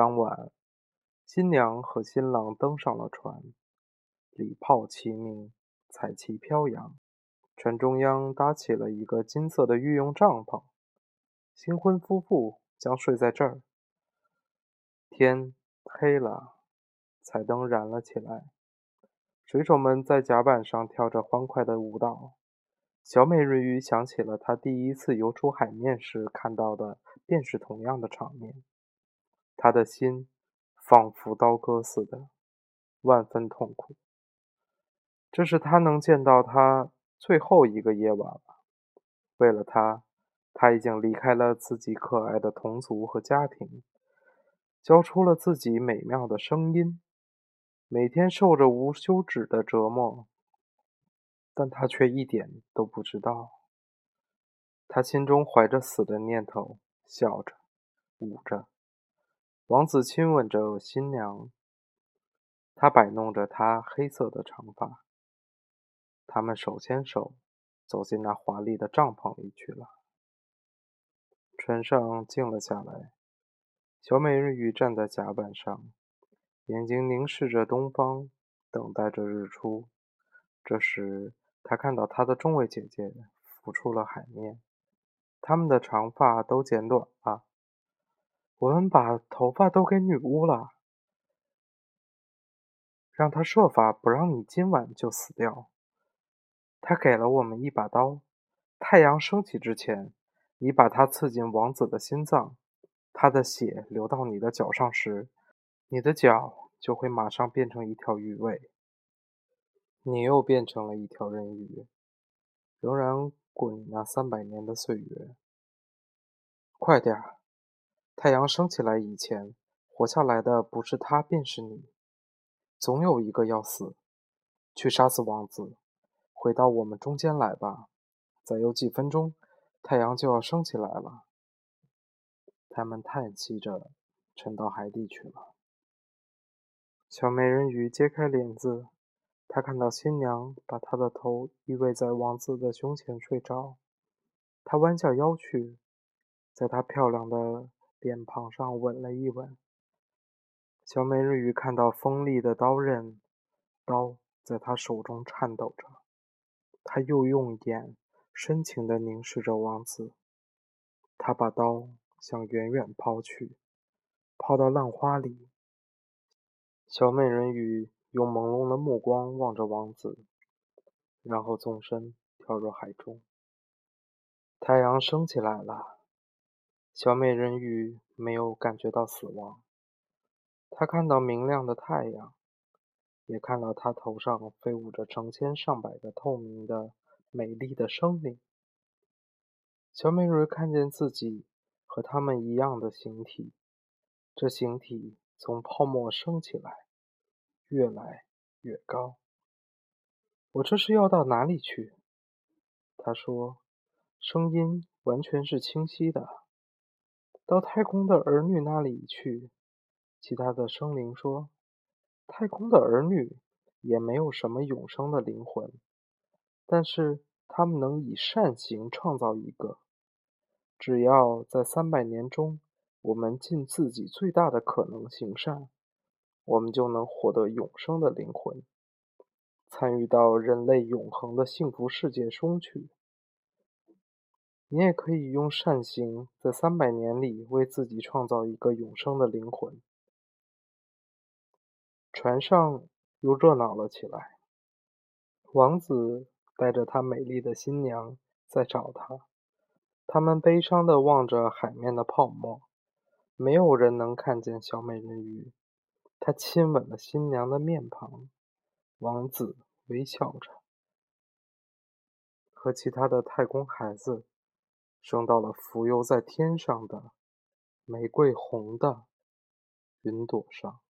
当晚，新娘和新郎登上了船，礼炮齐鸣，彩旗飘扬。船中央搭起了一个金色的御用帐篷，新婚夫妇将睡在这儿。天黑了，彩灯燃了起来，水手们在甲板上跳着欢快的舞蹈。小美人鱼想起了她第一次游出海面时看到的，便是同样的场面。他的心仿佛刀割似的，万分痛苦。这是他能见到他最后一个夜晚了。为了他，他已经离开了自己可爱的同族和家庭，交出了自己美妙的声音，每天受着无休止的折磨。但他却一点都不知道，他心中怀着死的念头，笑着，捂着。王子亲吻着新娘，他摆弄着她黑色的长发。他们手牵手走进那华丽的帐篷里去了。船上静了下来，小美人鱼站在甲板上，眼睛凝视着东方，等待着日出。这时，她看到她的众位姐姐浮出了海面，她们的长发都剪短了。我们把头发都给女巫了，让她设法不让你今晚就死掉。她给了我们一把刀，太阳升起之前，你把它刺进王子的心脏，他的血流到你的脚上时，你的脚就会马上变成一条鱼尾。你又变成了一条人鱼，仍然过你那三百年的岁月。快点儿！太阳升起来以前，活下来的不是他，便是你。总有一个要死。去杀死王子，回到我们中间来吧。再有几分钟，太阳就要升起来了。他们叹息着，沉到海底去了。小美人鱼揭开帘子。她看到新娘把她的头依偎在王子的胸前睡着，她弯下腰去，在她漂亮的脸庞上吻了一吻。小美人鱼看到锋利的刀刃，刀在她手中颤抖着，她又用眼深情地凝视着王子。她把刀向远远抛去，抛到浪花里。小美人鱼。用朦胧的目光望着王子，然后纵身跳入海中。太阳升起来了，小美人鱼没有感觉到死亡。她看到明亮的太阳，也看到她头上飞舞着成千上百个透明的、美丽的生灵。小美人鱼看见自己和他们一样的形体，这形体从泡沫升起来。越来越高。我这是要到哪里去？他说，声音完全是清晰的。到太空的儿女那里去。其他的生灵说，太空的儿女也没有什么永生的灵魂，但是他们能以善行创造一个。只要在三百年中，我们尽自己最大的可能行善。我们就能获得永生的灵魂，参与到人类永恒的幸福世界中去。你也可以用善行，在三百年里为自己创造一个永生的灵魂。船上又热闹了起来，王子带着他美丽的新娘在找他，他们悲伤地望着海面的泡沫，没有人能看见小美人鱼。他亲吻了新娘的面庞，王子微笑着，和其他的太空孩子升到了浮游在天上的玫瑰红的云朵上。